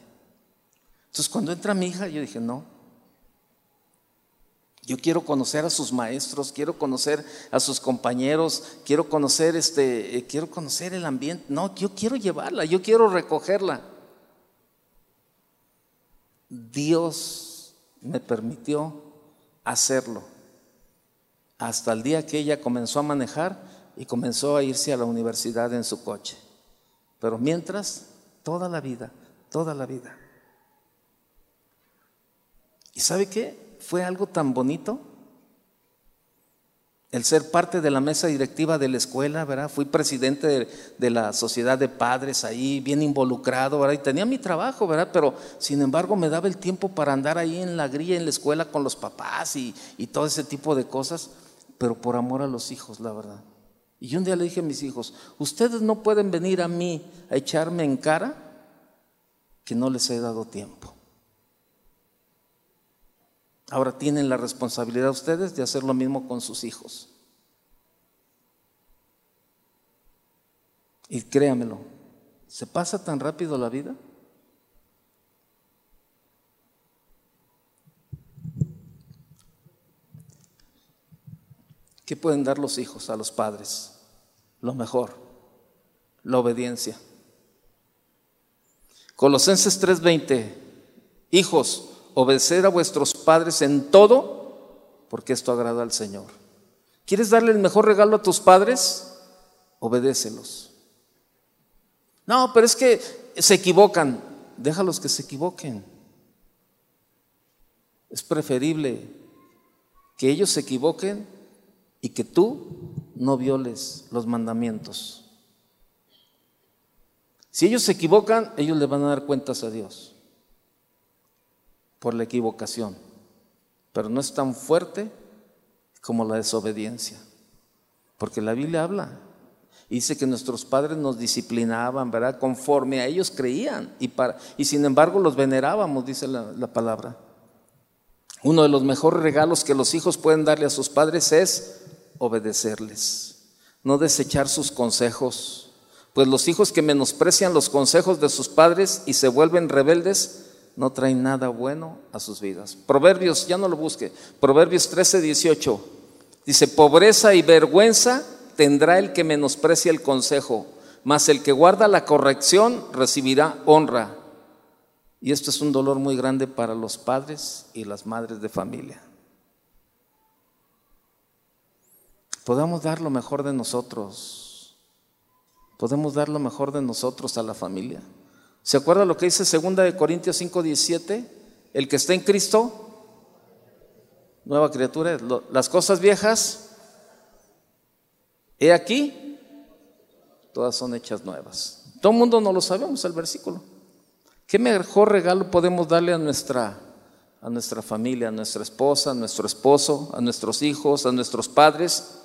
Entonces cuando entra mi hija, yo dije, no. Yo quiero conocer a sus maestros, quiero conocer a sus compañeros, quiero conocer este, eh, quiero conocer el ambiente. No, yo quiero llevarla, yo quiero recogerla. Dios me permitió hacerlo hasta el día que ella comenzó a manejar y comenzó a irse a la universidad en su coche. Pero mientras, toda la vida, toda la vida. ¿Y sabe qué? Fue algo tan bonito. el ser parte de la mesa directiva de la escuela, ¿verdad? Fui presidente de, la sociedad de padres ahí, bien involucrado, ¿verdad? Y tenía mi trabajo, ¿verdad? Pero sin embargo me daba el tiempo para andar ahí en la grilla, en la escuela con los papás y, y todo ese tipo de cosas, pero por amor a los hijos, la verdad. Y un día le dije a mis hijos, ustedes no pueden venir a mí a echarme en cara que no les he dado tiempo. Ahora tienen la responsabilidad ustedes de hacer lo mismo con sus hijos. Y créamelo, ¿se pasa tan rápido la vida? ¿Qué pueden dar los hijos a los padres? Lo mejor, la obediencia. Colosenses 3:20, hijos, obedecer a vuestros padres en todo, porque esto agrada al Señor. ¿Quieres darle el mejor regalo a tus padres? Obedécelos. No, pero es que se equivocan. Déjalos que se equivoquen. Es preferible que ellos se equivoquen y que tú no violes los mandamientos. Si ellos se equivocan, ellos le van a dar cuentas a Dios por la equivocación, pero no es tan fuerte como la desobediencia. Porque la Biblia habla. Dice que nuestros padres nos disciplinaban, ¿verdad? Conforme a ellos creían. Y, para, y sin embargo los venerábamos, dice la, la palabra. Uno de los mejores regalos que los hijos pueden darle a sus padres es obedecerles, no desechar sus consejos. Pues los hijos que menosprecian los consejos de sus padres y se vuelven rebeldes no traen nada bueno a sus vidas. Proverbios, ya no lo busque, Proverbios 13, 18. Dice, pobreza y vergüenza tendrá el que menosprecia el consejo, mas el que guarda la corrección recibirá honra. Y esto es un dolor muy grande para los padres y las madres de familia. Podemos dar lo mejor de nosotros. Podemos dar lo mejor de nosotros a la familia. ¿Se acuerda lo que dice 2 de Corintios 5, 17? El que está en Cristo, nueva criatura, las cosas viejas, he aquí, todas son hechas nuevas. Todo el mundo no lo sabemos el versículo. ¿Qué mejor regalo podemos darle a nuestra, a nuestra familia, a nuestra esposa, a nuestro esposo, a nuestros hijos, a nuestros padres,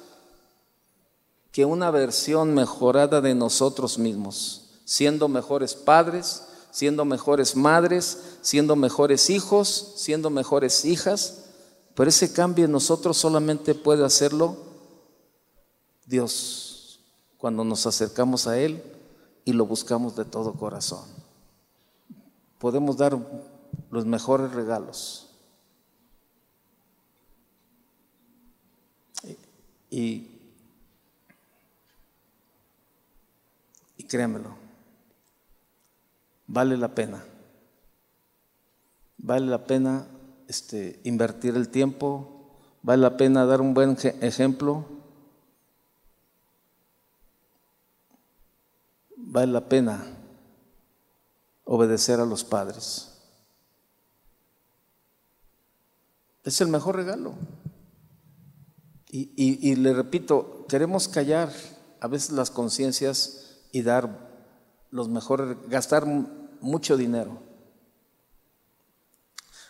que una versión mejorada de nosotros mismos? siendo mejores padres, siendo mejores madres, siendo mejores hijos, siendo mejores hijas. Pero ese cambio en nosotros solamente puede hacerlo Dios cuando nos acercamos a Él y lo buscamos de todo corazón. Podemos dar los mejores regalos. Y, créanmelo, vale la pena. Vale la pena este, invertir el tiempo, vale la pena dar un buen ejemplo, vale la pena obedecer a los padres. Es el mejor regalo. Y, y, le repito, queremos callar a veces las conciencias y dar los mejores, gastar mucho dinero.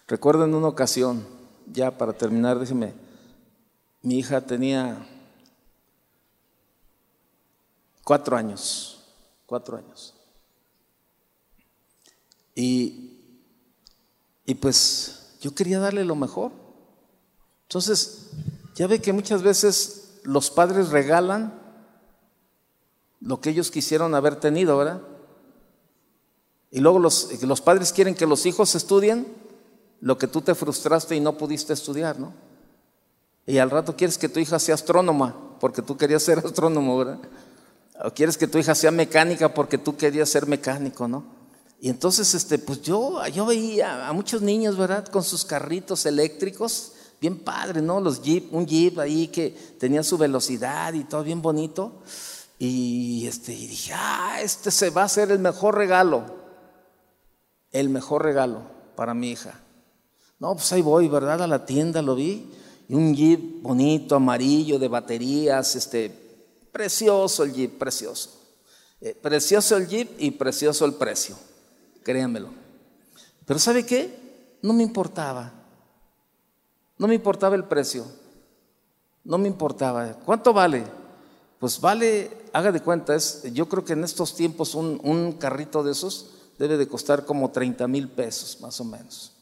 Recuerdo en una ocasión, ya para terminar, déjeme, mi hija tenía cuatro años, cuatro años. Y, y pues yo quería darle lo mejor. Entonces, ya ve que muchas veces los padres regalan lo que ellos quisieron haber tenido, ¿verdad? Y luego los, padres quieren que los hijos estudien lo que tú te frustraste y no pudiste estudiar, ¿no? Y al rato quieres que tu hija sea astrónoma porque tú querías ser astrónomo, ¿verdad? O quieres que tu hija sea mecánica porque tú querías ser mecánico, ¿no? Y entonces, este, pues yo, yo veía a muchos niños, ¿verdad? Con sus carritos eléctricos, bien padre, ¿no? Los jeep, un jeep ahí que tenía su velocidad y todo bien bonito. Y, este, y dije, ah, este se va a ser el mejor regalo el mejor regalo para mi hija. No, pues ahí voy, ¿verdad? A la tienda lo vi Y un jeep bonito, amarillo, de baterías, este, precioso el jeep, precioso. Eh, precioso el jeep y precioso el precio, créanmelo. Pero ¿sabe qué? No me importaba. No me importaba el precio. No me importaba. ¿Cuánto vale? Pues vale, haga de cuenta, es, yo creo que en estos tiempos un, un carrito de esos debe de costar como 30 mil pesos, más o menos.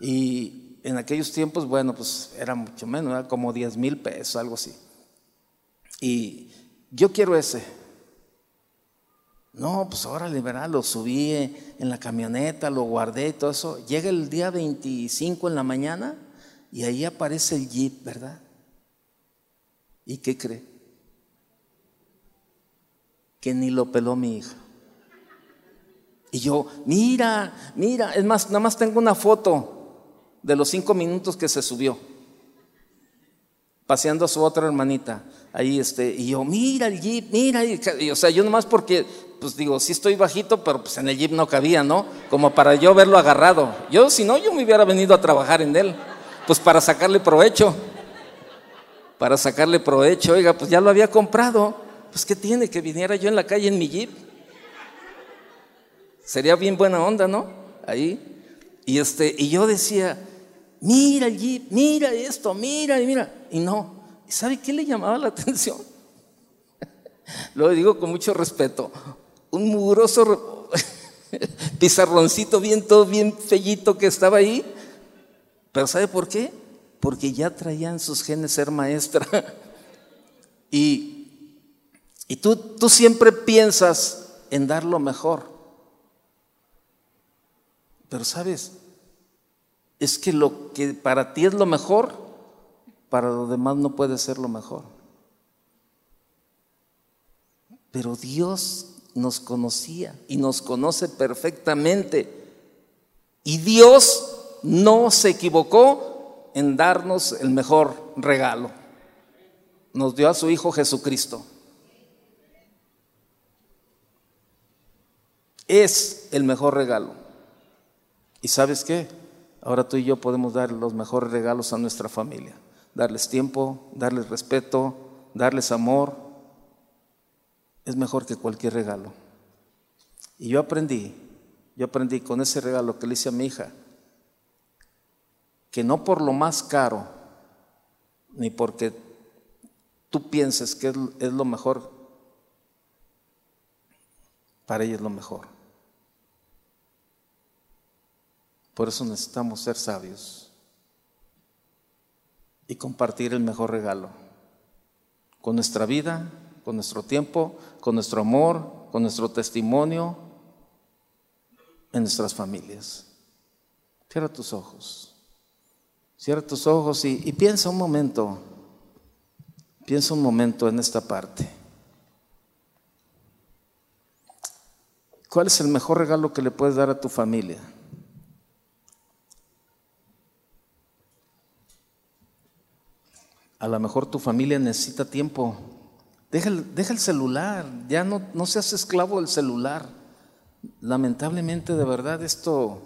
Y en aquellos tiempos, bueno, pues era mucho menos, era como 10 mil pesos, algo así. Y yo quiero ese. No, pues ahora liberal, lo subí en la camioneta, lo guardé y todo eso. Llega el día 25 en la mañana y ahí aparece el jeep, ¿verdad? ¿Y qué cree? Que ni lo peló mi hija. Y yo, mira, mira, es más, nada más tengo una foto de los cinco minutos que se subió, paseando a su otra hermanita. Ahí este, y yo, mira el jeep, mira, y, o sea, yo nomás porque, pues digo, sí estoy bajito, pero pues en el jeep no cabía, ¿no? Como para yo verlo agarrado. Yo, si no, yo me hubiera venido a trabajar en él, pues para sacarle provecho. Para sacarle provecho, oiga, pues ya lo había comprado, pues ¿qué tiene que viniera yo en la calle en mi jeep? Sería bien buena onda, ¿no? Ahí. Y, este, y yo decía, mira el jeep, mira esto, mira y mira. Y no, ¿sabe qué le llamaba la atención? Lo digo con mucho respeto. Un mugroso pizarroncito bien todo bien fellito que estaba ahí. Pero ¿sabe por qué? Porque ya traían sus genes ser maestra. y, y tú, tú siempre piensas en dar lo mejor. Pero sabes, es que lo que para ti es lo mejor, para los demás no puede ser lo mejor. Pero Dios nos conocía y nos conoce perfectamente. Y Dios no se equivocó en darnos el mejor regalo. Nos dio a su Hijo Jesucristo. Es el mejor regalo. ¿Y sabes qué? Ahora tú y yo podemos dar los mejores regalos a nuestra familia. Darles tiempo, darles respeto, darles amor. Es mejor que cualquier regalo. Y yo aprendí, yo aprendí con ese regalo que le hice a mi hija, que no por lo más caro, ni porque tú pienses que es, lo mejor, para ella es lo mejor. Por eso necesitamos ser sabios y compartir el mejor regalo con nuestra vida, con nuestro tiempo, con nuestro amor, con nuestro testimonio en nuestras familias. Cierra tus ojos. Cierra tus ojos y, piensa un momento. Piensa un momento en esta parte. ¿Cuál es el mejor regalo que le puedes dar a tu familia? A lo mejor tu familia necesita tiempo. Deja el, celular, ya no, no seas esclavo del celular. Lamentablemente, de verdad, esto,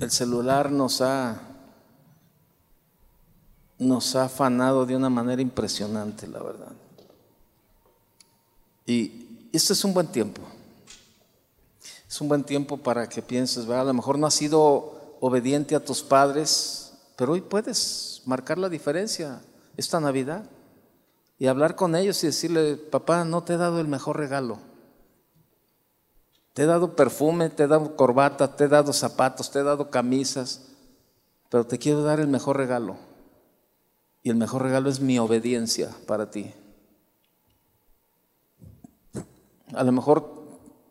el celular nos ha, nos ha afanado de una manera impresionante, la verdad. Y este es un buen tiempo. Es un buen tiempo para que pienses, ¿verdad? a lo mejor no has sido obediente a tus padres, pero hoy puedes marcar la diferencia esta Navidad y hablar con ellos y decirle, papá, no te he dado el mejor regalo. Te he dado perfume, te he dado corbata, te he dado zapatos, te he dado camisas, pero te quiero dar el mejor regalo. Y el mejor regalo es mi obediencia para ti. A lo mejor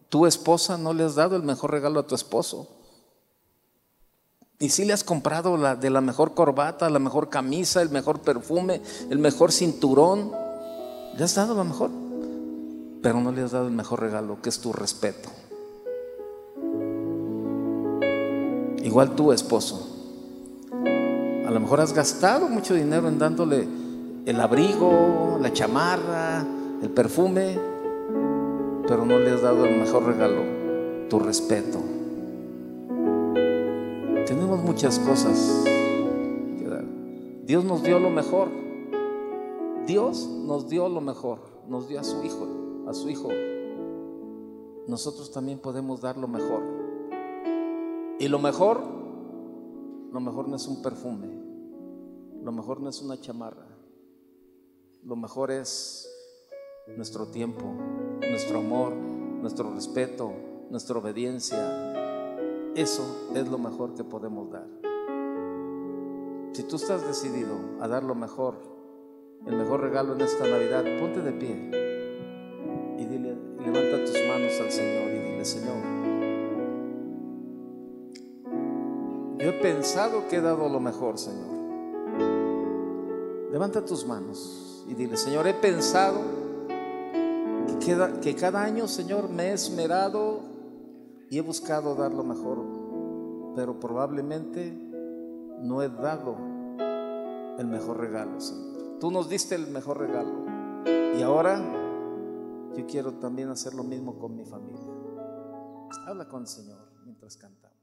tu esposa no le has dado el mejor regalo a tu esposo. Y si le has comprado la, de la mejor corbata, la mejor camisa, el mejor perfume, el mejor cinturón. Le has dado lo mejor. Pero no le has dado el mejor regalo, que es tu respeto. Igual tu esposo. A lo mejor has gastado mucho dinero en dándole el abrigo, la chamarra, el perfume, pero no le has dado el mejor regalo, tu respeto muchas cosas Dios nos dio lo mejor. Dios nos dio lo mejor. Nos dio a su hijo, a su hijo. Nosotros también podemos dar lo mejor. Y lo mejor, lo mejor no es un perfume. Lo mejor no es una chamarra. Lo mejor es nuestro tiempo, nuestro amor, nuestro respeto, nuestra obediencia. Eso es lo mejor que podemos dar. Si tú estás decidido a dar lo mejor, el mejor regalo en esta Navidad, ponte de pie y dile, levanta tus manos al Señor y dile, Señor, yo he pensado que he dado lo mejor, Señor. Levanta tus manos y dile, Señor, he pensado que, cada año, Señor, me he esmerado y he buscado dar lo mejor, pero probablemente no he dado el mejor regalo, Señor. Tú nos diste el mejor regalo. Y ahora yo quiero también hacer lo mismo con mi familia. Habla con el Señor mientras cantamos.